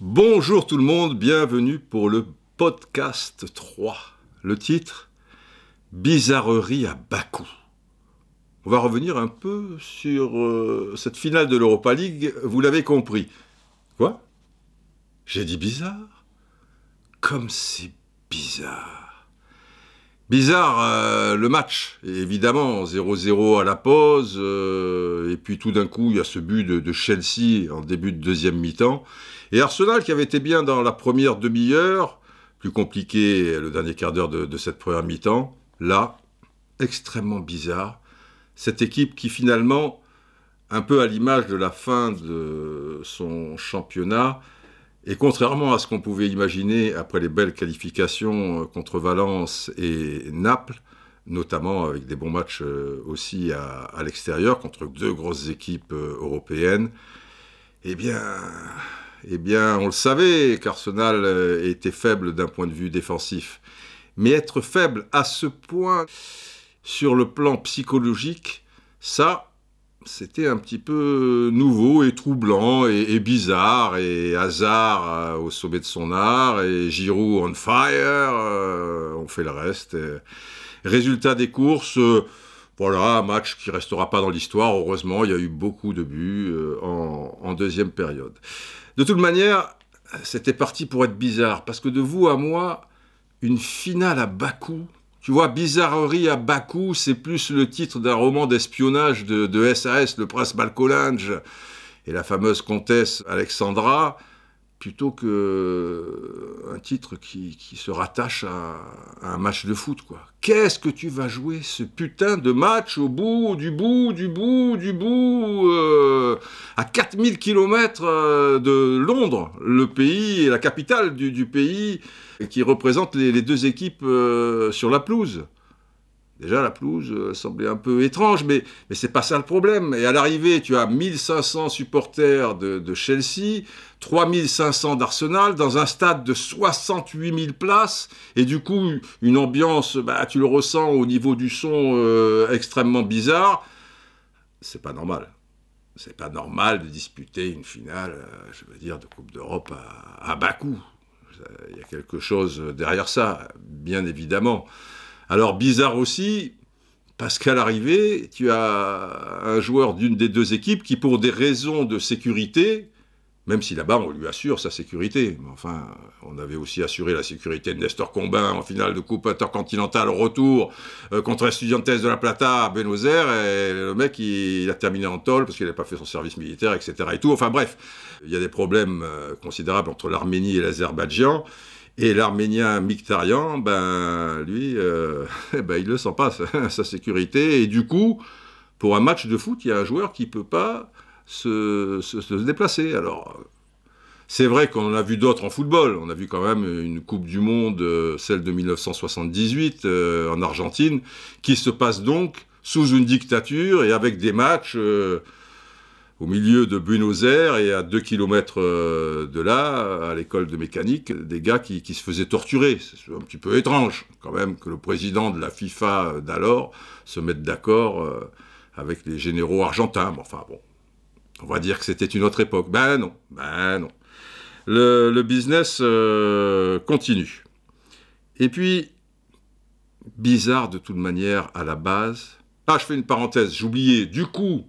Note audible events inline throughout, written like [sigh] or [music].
Bonjour tout le monde, bienvenue pour le podcast 3. Le titre Bizarrerie à Bakou. On va revenir un peu sur euh, cette finale de l'Europa League, vous l'avez compris. Quoi? J'ai dit bizarre? Comme c'est bizarre. Bizarre euh, le match, évidemment, 0-0 à la pause, euh, et puis tout d'un coup il y a ce but de, Chelsea en début de deuxième mi-temps, et Arsenal qui avait été bien dans la première demi-heure, plus compliqué le dernier quart d'heure de cette première mi-temps, là, extrêmement bizarre, cette équipe qui finalement, un peu à l'image de la fin de son championnat, et contrairement à ce qu'on pouvait imaginer après les belles qualifications euh, contre Valence et Naples, notamment avec des bons matchs euh, aussi à, l'extérieur contre deux grosses équipes euh, européennes, eh bien, eh bien, on le savait qu'Arsenal était faible d'un point de vue défensif. Mais être faible à ce point sur le plan psychologique, ça, c'était un petit peu nouveau et troublant et, bizarre. Et Hazard euh, au sommet de son art et Giroud on fire, euh, on fait le reste. Résultat des courses, euh, voilà, un match qui restera pas dans l'histoire. Heureusement, il y a eu beaucoup de buts euh, en, en deuxième période. De toute manière, c'était parti pour être bizarre, parce que de vous à moi, une finale à Bakou, tu vois, Bizarrerie à Bakou, c'est plus le titre d'un roman d'espionnage de, de SAS, le prince Malcolinge et la fameuse comtesse Alexandra, plutôt que euh, titre qui, qui se rattache à, un match de foot, quoi. Qu'est-ce que tu vas jouer ce putain de match au bout, du bout, du bout, du bout, euh, à 4000 km euh, de Londres, le pays, la capitale du, du pays, qui représente les, deux équipes sur la pelouse? Déjà, la pelouse euh, semblait un peu étrange, mais, mais c'est pas ça le problème. Et à l'arrivée, tu as 1500 supporters de, Chelsea, 3500 d'Arsenal, dans un stade de 68 000 places, et du coup, une ambiance, bah, tu le ressens au niveau du son euh, extrêmement bizarre. C'est pas normal. C'est pas normal de disputer une finale, euh, je veux dire, de Coupe d'Europe à, à Bakou. Il y a quelque chose derrière ça, bien évidemment. Alors bizarre aussi, parce qu'à l'arrivée, tu as un joueur d'une des deux équipes qui, pour des raisons de sécurité, même si là-bas on lui assure sa sécurité, enfin, on avait aussi assuré la sécurité de Nestor Combin en finale de Coupe intercontinentale retour euh, contre Estudiantes de la Plata à Buenos Aires, et le mec il, il a terminé en tôle parce qu'il n'avait pas fait son service militaire, etc. Et tout. Enfin bref, il y a des problèmes euh, considérables entre l'Arménie et l'Azerbaïdjan. Et l'Arménien Mictarian, ben lui, euh, [laughs] ben, il ne sent pas [laughs] sa, sécurité. Et du coup, pour un match de foot, il y a un joueur qui ne peut pas se, se, déplacer. Alors, c'est vrai qu'on en a vu d'autres en football. On a vu quand même une Coupe du Monde, euh, celle de 1978 euh, en Argentine, qui se passe donc sous une dictature et avec des matchs au milieu de Buenos Aires et à 2 km de là, à l'école de mécanique, des gars qui, se faisaient torturer. C'est un petit peu étrange quand même que le président de la FIFA d'alors se mette d'accord euh, avec les généraux argentins. Enfin bon, on va dire que c'était une autre époque. Ben non, ben non. Le, le business euh, continue. Et puis, bizarre de toute manière à la base. Ah, je fais une parenthèse, j'oubliais. Du coup,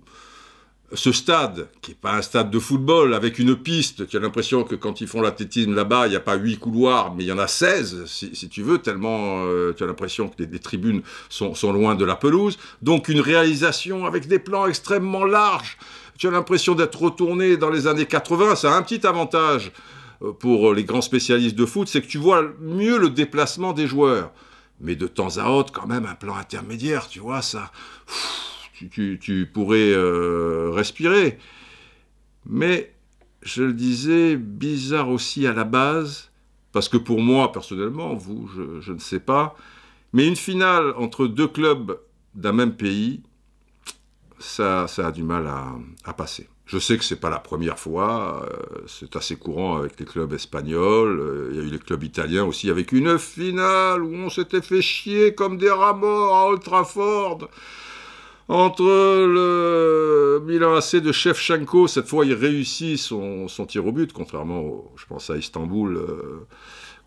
ce stade, qui n'est pas un stade de football, avec une piste, tu as l'impression que quand ils font l'athlétisme là-bas, il n'y a pas huit couloirs, mais il y en a 16, si, tu veux, tellement euh, tu as l'impression que les, tribunes sont, loin de la pelouse. Donc une réalisation avec des plans extrêmement larges. Tu as l'impression d'être retourné dans les années 80. Ça a un petit avantage euh, pour les grands spécialistes de foot, c'est que tu vois mieux le déplacement des joueurs. Mais de temps à autre, quand même, un plan intermédiaire, tu vois, ça... tu, pourrais euh, respirer. Mais, je le disais, bizarre aussi à la base, parce que pour moi, personnellement, vous, je, ne sais pas, mais une finale entre deux clubs d'un même pays, ça, a du mal à, passer. Je sais que c'est pas la première fois, euh, c'est assez courant avec les clubs espagnols, euh, il y a eu les clubs italiens aussi avec une finale où on s'était fait chier comme des rats morts à Old Trafford. Entre le Milan AC de Shevchenko, cette fois il réussit son, tir au but, contrairement, je pense à Istanbul, euh,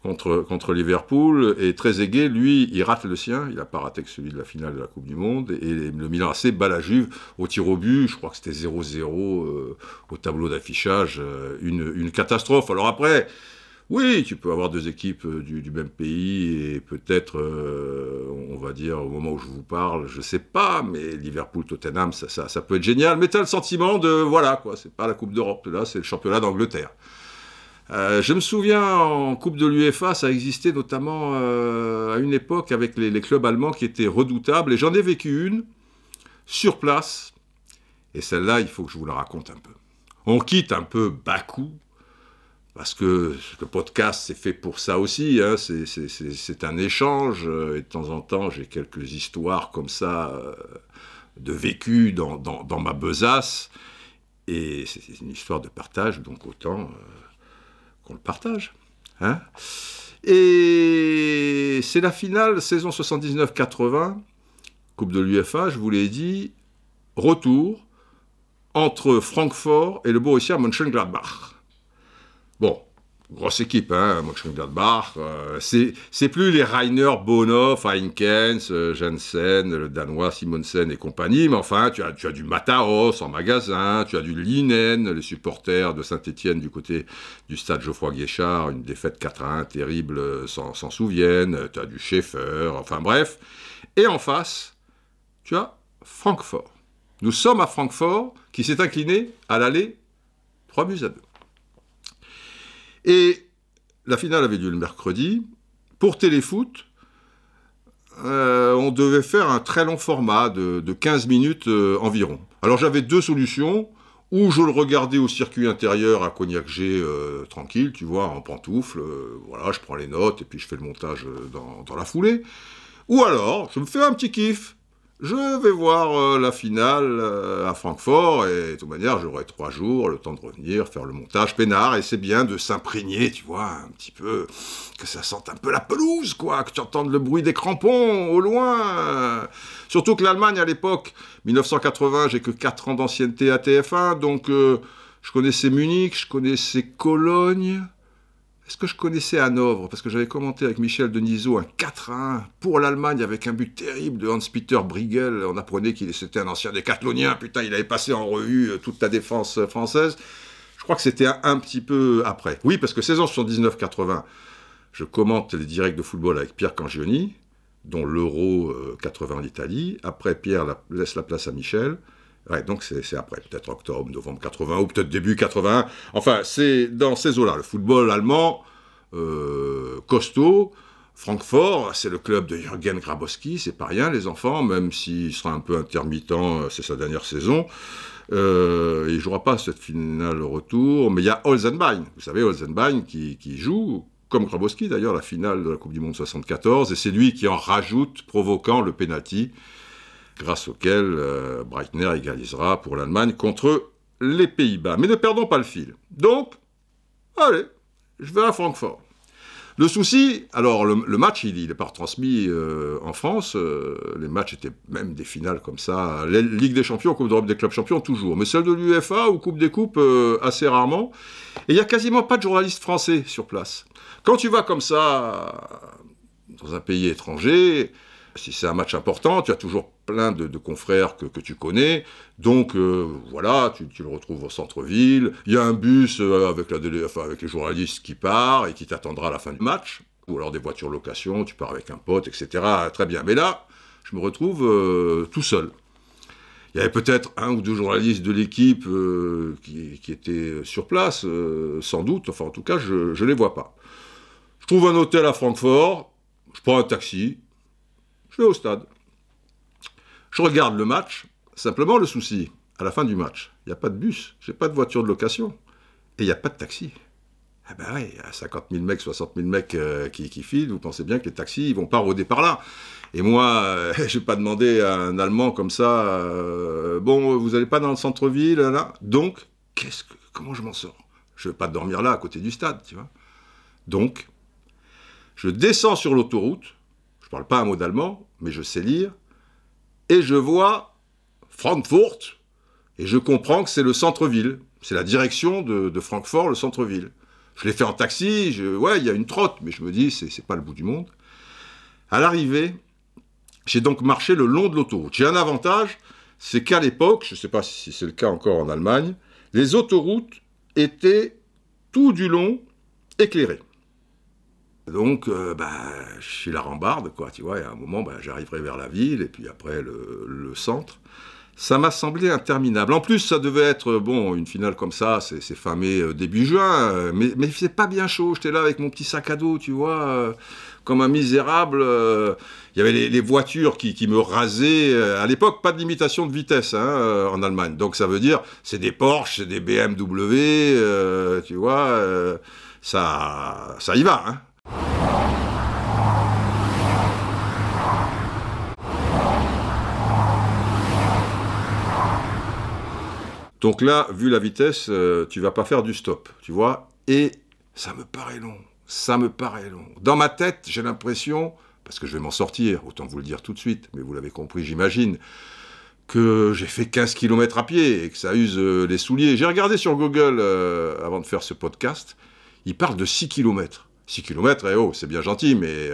contre, contre Liverpool. Et Trezeguet, lui, il rate le sien. Il n'a pas raté que celui de la finale de la Coupe du Monde. Et le Milan AC bat la Juve au tir au but. Je crois que c'était 0-0 euh, au tableau d'affichage. Euh, une, catastrophe. Alors après, oui, tu peux avoir deux équipes euh, du, même pays et peut-être, on va dire, au moment où je vous parle, je sais pas, mais Liverpool-Tottenham, ça, peut être génial. Mais tu as le sentiment de, voilà, quoi, c'est pas la Coupe d'Europe, là, c'est le championnat d'Angleterre. Euh, je me souviens en Coupe de l'UEFA, ça existait notamment euh, à une époque avec les, clubs allemands qui étaient redoutables, et j'en ai vécu une sur place, et celle-là, il faut que je vous la raconte un peu. On quitte un peu Bakou, parce que le podcast c'est fait pour ça aussi, hein. c'est un échange, euh, et de temps en temps j'ai quelques histoires comme ça de vécu dans, ma besace, et c'est une histoire de partage, donc autant on le partage. Hein et c'est la finale, saison 79-80, Coupe de l'UFA, je vous l'ai dit, retour entre Francfort et le Borussia Mönchengladbach. Bon, grosse équipe, hein, Mönchengladbach. Euh, c'est plus les Rainer, Bonhoff, Heinkens, euh, Jensen, le Danois Simonsen et compagnie, mais enfin, tu as, du Mataos en magasin, tu as du Linen, les supporters de Saint-Etienne du côté du stade Geoffroy Guichard, une défaite 4 1 terrible, euh, s'en souviennent, tu as du Schaeffer, enfin bref. Et en face, tu as Francfort. Nous sommes à Francfort, qui s'est incliné à l'aller 3 buts à 2. Et la finale avait lieu le mercredi. Pour Téléfoot, euh, on devait faire un très long format de, 15 minutes euh, environ. Alors j'avais deux solutions. Ou je le regardais au circuit intérieur à Cognac G, euh, tranquille, tu vois, en pantoufle. voilà, je prends les notes et puis je fais le montage dans, dans la foulée. Ou alors, je me fais un petit kiff je vais voir euh, la finale euh, à Francfort et de toute manière j'aurai trois jours, le temps de revenir, faire le montage peinard et c'est bien de s'imprégner, tu vois, un petit peu, que ça sente un peu la pelouse, quoi, que tu entendes le bruit des crampons au loin. Surtout que l'Allemagne à l'époque, 1980, j'ai que 4 ans d'ancienneté à TF1, donc euh, je connaissais Munich, je connaissais Cologne, est-ce que je connaissais Hanovre Parce que j'avais commenté avec Michel Denisot un 4-1 pour l'Allemagne avec un but terrible de Hans-Peter Briegel. On apprenait qu'il était un ancien décathlonien. Putain, il avait passé en revue euh, toute la défense euh, française. Je crois que c'était un, petit peu après. Oui, parce que saison 79-80, je commente les directs de football avec Pierre Cangioni, dont l'Euro 80 en Italie. Après, Pierre laisse la place à Michel. Donc c'est après, peut-être octobre, novembre 80, ou peut-être début 81. Enfin, c'est dans ces eaux-là. Le football allemand, euh, costaud. Francfort, c'est le club de Jürgen Grabowski, c'est pas rien, les enfants, même s'il sera un peu intermittent, euh, c'est sa dernière saison. Euh, il jouera pas cette finale retour, mais il y a Olsenbein, vous savez, Olsenbein qui, qui joue, comme Grabowski d'ailleurs, la finale de la Coupe du Monde 74, et c'est lui qui en rajoute, provoquant le penalty grâce auquel euh, Breitner égalisera pour l'Allemagne contre les Pays-Bas. Mais ne perdons pas le fil. Donc, allez, je vais à Francfort. Le souci, alors le, match, il n'est pas retransmis euh, en France. Euh, les matchs étaient même des finales comme ça. Ligue des champions, Coupe d'Europe des clubs champions, toujours. Mais celle de l'UEFA ou Coupe des coupes, assez rarement. Et il n'y a quasiment pas de journalistes français sur place. Quand tu vas comme ça dans un pays étranger, si c'est un match important, tu as toujours plein de, confrères que, tu connais. Donc euh, voilà, tu, le retrouves au centre-ville. Il y a un bus euh, avec, les journalistes qui part et qui t'attendra à la fin du match. Ou alors des voitures location, tu pars avec un pote, etc. Très bien. Mais là, je me retrouve euh, tout seul. Il y avait peut-être un ou deux journalistes de l'équipe qui, étaient sur place, sans doute. Enfin, en tout cas, je ne les vois pas. Je trouve un hôtel à Francfort. Je prends un taxi au stade. Je regarde le match. Simplement, le souci, à la fin du match, il n'y a pas de bus, j'ai pas de voiture de location et il n'y a pas de taxi. Eh ben oui, il y a 50 000 mecs, 60 000 mecs euh, qui, qui, filent, vous pensez bien que les taxis, ils vont pas rôder par là. Et moi, euh, [laughs] je vais pas demander à un Allemand comme ça, euh, bon, vous n'allez pas dans le centre-ville, là, donc, comment je m'en sors? Je vais pas dormir là, à côté du stade, tu vois. Donc, je descends sur l'autoroute, je parle pas un mot d'allemand, mais je sais lire, et je vois Frankfurt, et je comprends que c'est le centre-ville. C'est la direction de, Francfort, le centre-ville. Je l'ai fait en taxi, ouais, il y a une trotte, mais je me dis, c'est pas le bout du monde. À l'arrivée, j'ai donc marché le long de l'autoroute. J'ai un avantage, c'est qu'à l'époque, je ne sais pas si c'est le cas encore en Allemagne, les autoroutes étaient tout du long éclairées. Donc, euh, bah, je suis la rambarde, quoi, tu vois, et à un moment, bah, j'arriverai vers la ville, et puis après le centre ça m'a semblé interminable. En plus, ça devait être, bon, une finale comme ça, c'est fin mai, euh, début juin, euh, mais, mais c'est pas bien chaud. J'étais là avec mon petit sac à dos, tu vois, euh, comme un misérable. Il y avait les, voitures qui, me rasaient. À l'époque, pas de limitation de vitesse hein, en Allemagne. Donc ça veut dire, c'est des Porsche, c'est des BMW, tu vois, ça, ça y va. Hein. Donc là, vu la vitesse, euh, tu vas pas faire du stop, tu vois. Et ça me paraît long, ça me paraît long. Dans ma tête, j'ai l'impression, parce que je vais m'en sortir, autant vous le dire tout de suite, mais vous l'avez compris, j'imagine, que j'ai fait 15 km à pied et que ça use euh, les souliers. J'ai regardé sur Google euh, avant de faire ce podcast, il parle de 6 km. 6 km, eh oh, c'est bien gentil, mais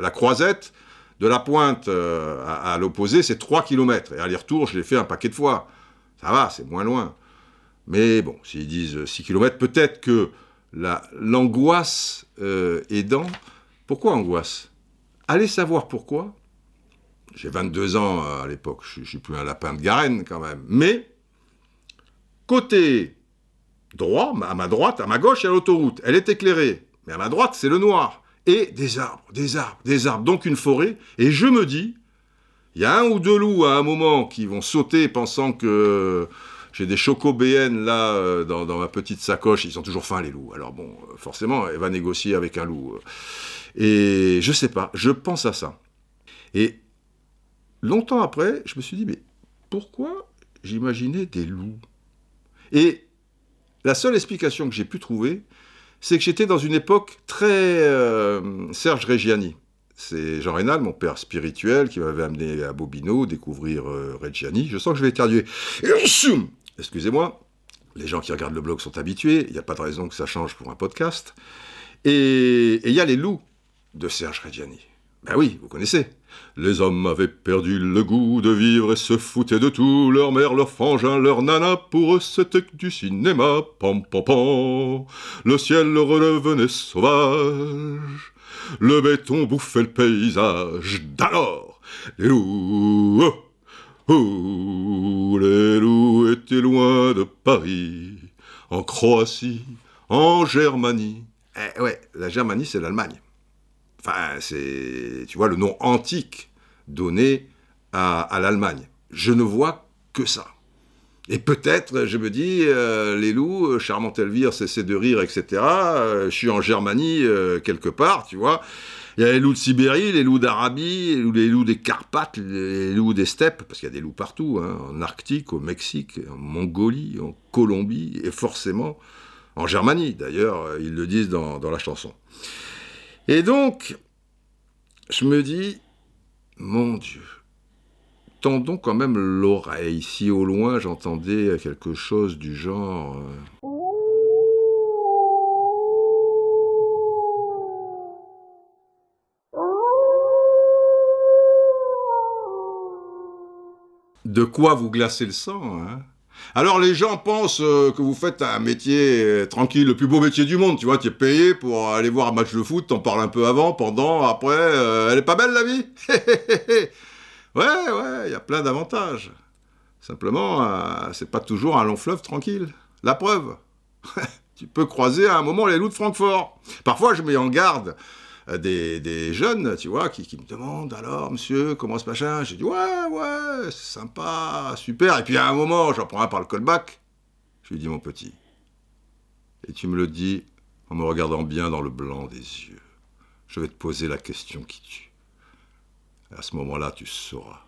la croisette, de la pointe à, à l'opposé, c'est 3 km. Et aller-retour, je l'ai fait un paquet de fois. Ça va, c'est moins loin. Mais bon, s'ils disent 6 km, peut-être que l'angoisse euh, aidant. Pourquoi angoisse? Allez savoir pourquoi. J'ai 22 ans à l'époque, je, ne suis plus un lapin de Garenne quand même. Mais, côté droit, à ma droite, à ma gauche, il y a l'autoroute. Elle est éclairée. Mais à ma droite, c'est le noir. Et des arbres, des arbres, des arbres. Donc une forêt. Et je me dis, il y a un ou deux loups à un moment qui vont sauter pensant que j'ai des chocos BN là euh, dans, ma petite sacoche. Ils ont toujours faim les loups. Alors bon, euh, forcément, elle va négocier avec un loup. Et je sais pas, je pense à ça. Et longtemps après, je me suis dit, mais pourquoi j'imaginais des loups? Et la seule explication que j'ai pu trouver, c'est que j'étais dans une époque très euh, Serge Reggiani. C'est Jean Rénal, mon père spirituel, qui m'avait amené à Bobino découvrir euh, Reggiani. Je sens que je vais éternuer. Excusez-moi. Les gens qui regardent le blog sont habitués. Il n'y a pas de raison que ça change pour un podcast. Et il y a les loups de Serge Reggiani. Ben oui, vous connaissez. Les hommes avaient perdu le goût de vivre et se foutaient de tout. Leur mère, leur frangin, leur nana, pour eux c'était du cinéma. Pam, pam, pam. Le ciel redevenait sauvage le béton bouffait le paysage. D'alors, les loups, oh, les loups étaient loin de Paris, en Croatie, en Germanie. Eh ouais, la Germanie, c'est l'Allemagne. Enfin, c'est, tu vois, le nom antique donné à l'Allemagne. Je ne vois que ça. Et peut-être, je me dis, euh, les loups, euh, Charmant Elvire cessez de rire, etc. Euh, je suis en Germanie, quelque part, tu vois. Il y a les loups de Sibérie, les loups d'Arabie, les loups des Carpates, les loups des steppes, parce qu'il y a des loups partout, hein, en Arctique, au Mexique, en Mongolie, en Colombie, et forcément en Germanie. D'ailleurs, ils le disent dans la chanson. Et donc, je me dis, mon Dieu, tendons quand même l'oreille. Si au loin j'entendais quelque chose du genre. Euh, de quoi vous glacer le sang, hein? Alors les gens pensent euh, que vous faites un métier euh, tranquille, le plus beau métier du monde, tu vois, tu es payé pour aller voir un match de foot, t'en parles un peu avant, pendant, après, elle est pas belle la vie? [laughs] Ouais, ouais, il y a plein d'avantages. Simplement, euh, c'est pas toujours un long fleuve tranquille. La preuve, [laughs] tu peux croiser à un moment les loups de Francfort. Parfois, je mets en garde euh, des, jeunes, tu vois, qui, me demandent alors, monsieur, comment se machin? J'ai dit, ouais, ouais, c'est sympa, super. Et puis à un moment, j'en prends un par le callback. Je lui dis, mon petit. Et tu me le dis en me regardant bien dans le blanc des yeux. Je vais te poser la question qui tue. À ce moment-là, tu sauras.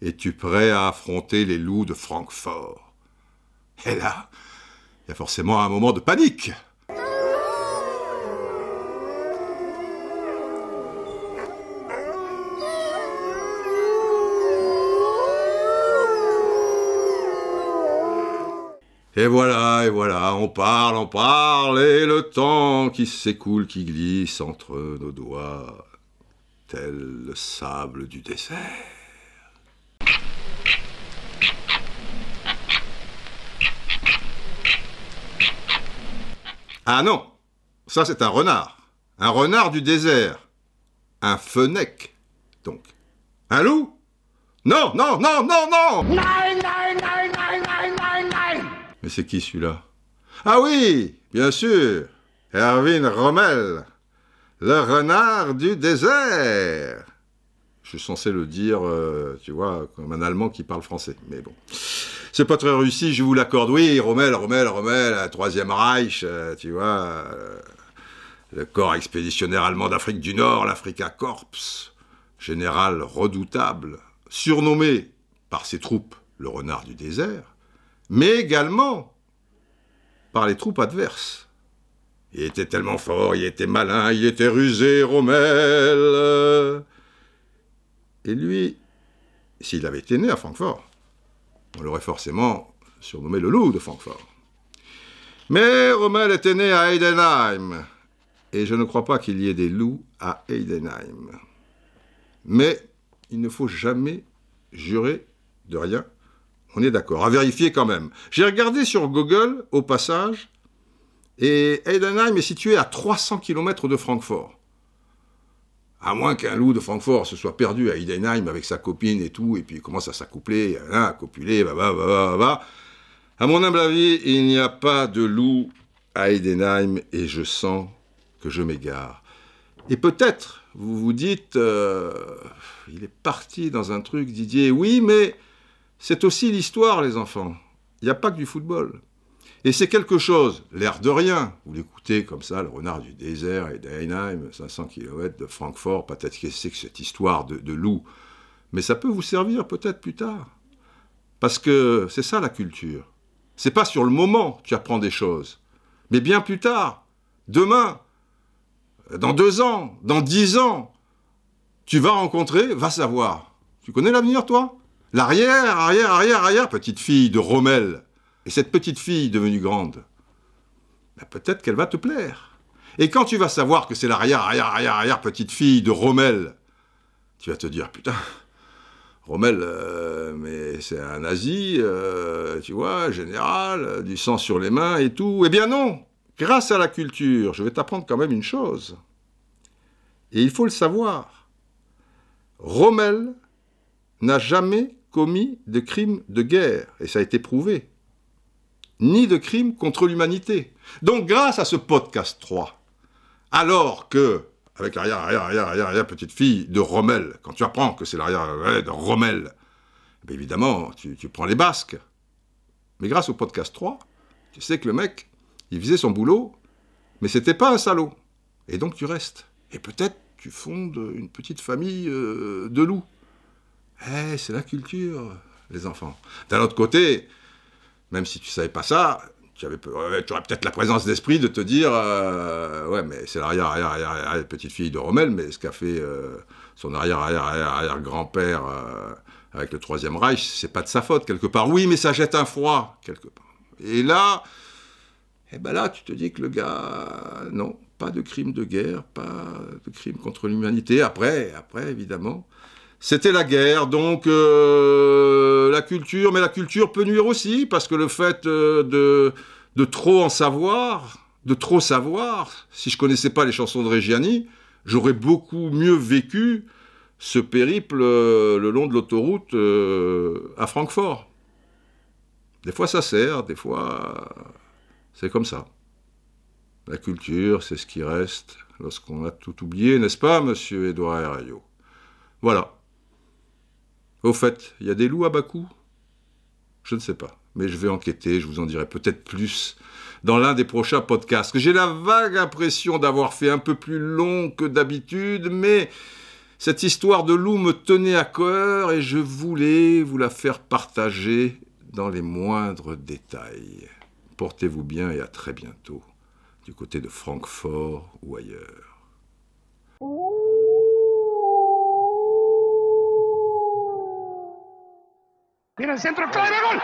Es-tu prêt à affronter les loups de Francfort Et là, il y a forcément un moment de panique. Et voilà, et voilà, on parle, on parle, et le temps qui s'écoule, qui glisse entre nos doigts tel le sable du désert. Ah non, ça c'est un renard. Un renard du désert. Un fenec, donc. Un loup? Non, non, non, non, non Mais c'est qui celui-là? Ah oui, bien sûr, Erwin Rommel, le renard du désert. Je suis censé le dire, euh, tu vois, comme un Allemand qui parle français, mais bon. C'est pas très réussi, je vous l'accorde. Oui, Rommel, Rommel, Rommel, Troisième Reich, euh, tu vois, euh, le corps expéditionnaire allemand d'Afrique du Nord, l'Africa Corps, général redoutable, surnommé par ses troupes le renard du désert, mais également par les troupes adverses. Il était tellement fort, il était malin, il était rusé, Rommel. Et lui, s'il avait été né à Francfort, on l'aurait forcément surnommé le loup de Francfort. Mais Rommel était né à Heidenheim, et je ne crois pas qu'il y ait des loups à Heidenheim. Mais il ne faut jamais jurer de rien. On est d'accord. À vérifier quand même. J'ai regardé sur Google, au passage, et Heidenheim est situé à 300 km de Francfort. À moins qu'un loup de Francfort se soit perdu à Heidenheim avec sa copine et tout, et puis il commence à s'accoupler, à copuler, va, va, va, va, À mon humble avis, il n'y a pas de loup à Heidenheim et je sens que je m'égare. Et peut-être, vous vous dites, euh, il est parti dans un truc, Didier. Oui, mais c'est aussi l'histoire, les enfants. Il n'y a pas que du football. Et c'est quelque chose, l'air de rien. Vous l'écoutez comme ça, le renard du désert et d'Einheim, 500 km de Francfort, peut-être que c'est que cette histoire de, loup. Mais ça peut vous servir peut-être plus tard. Parce que c'est ça la culture. C'est pas sur le moment que tu apprends des choses, mais bien plus tard, demain, dans deux ans, dans dix ans, tu vas rencontrer, va savoir. Tu connais l'avenir, toi? L'arrière, arrière, arrière, arrière, petite fille de Rommel. Et cette petite fille devenue grande, ben peut-être qu'elle va te plaire. Et quand tu vas savoir que c'est l'arrière, arrière, arrière, arrière petite fille de Rommel, tu vas te dire, putain, Rommel, euh, mais c'est un nazi, euh, tu vois, général, du sang sur les mains et tout. Eh bien non, grâce à la culture, je vais t'apprendre quand même une chose. Et il faut le savoir. Rommel n'a jamais commis de crime de guerre, et ça a été prouvé ni de crimes contre l'humanité. Donc grâce à ce podcast 3, alors que, avec l'arrière, arrière, arrière, arrière, petite fille de Rommel, quand tu apprends que c'est l'arrière de Rommel, ben évidemment, tu, tu, prends les basques. Mais grâce au podcast 3, tu sais que le mec, il faisait son boulot, mais c'était pas un salaud. Et donc tu restes. Et peut-être tu fondes une petite famille euh, de loups. Eh, c'est la culture, les enfants. D'un autre côté, même si tu savais pas ça, tu, avais, aurais peut-être la présence d'esprit de te dire euh, ouais mais c'est l'arrière arrière arrière, arrière petite fille de Rommel mais ce qu'a fait euh, son arrière arrière arrière, arrière grand-père euh, avec le troisième Reich c'est pas de sa faute quelque part. Oui mais ça jette un froid quelque part. Et là eh ben là tu te dis que le gars non pas de crime de guerre pas de crime contre l'humanité. Après après évidemment c'était la guerre, donc euh, la culture, mais la culture peut nuire aussi, parce que le fait euh, de, trop en savoir, de trop savoir, si je connaissais pas les chansons de Reggiani, j'aurais beaucoup mieux vécu ce périple euh, le long de l'autoroute à Francfort. Des fois ça sert, des fois c'est comme ça. La culture, c'est ce qui reste lorsqu'on a tout oublié, n'est-ce pas, monsieur Édouard Herriot? Voilà. Au fait, il y a des loups à Bakou Je ne sais pas, mais je vais enquêter, je vous en dirai peut-être plus dans l'un des prochains podcasts. J'ai la vague impression d'avoir fait un peu plus long que d'habitude, mais cette histoire de loup me tenait à cœur et je voulais vous la faire partager dans les moindres détails. Portez-vous bien et à très bientôt, du côté de Francfort ou ailleurs. Mira el centro, clave, gol.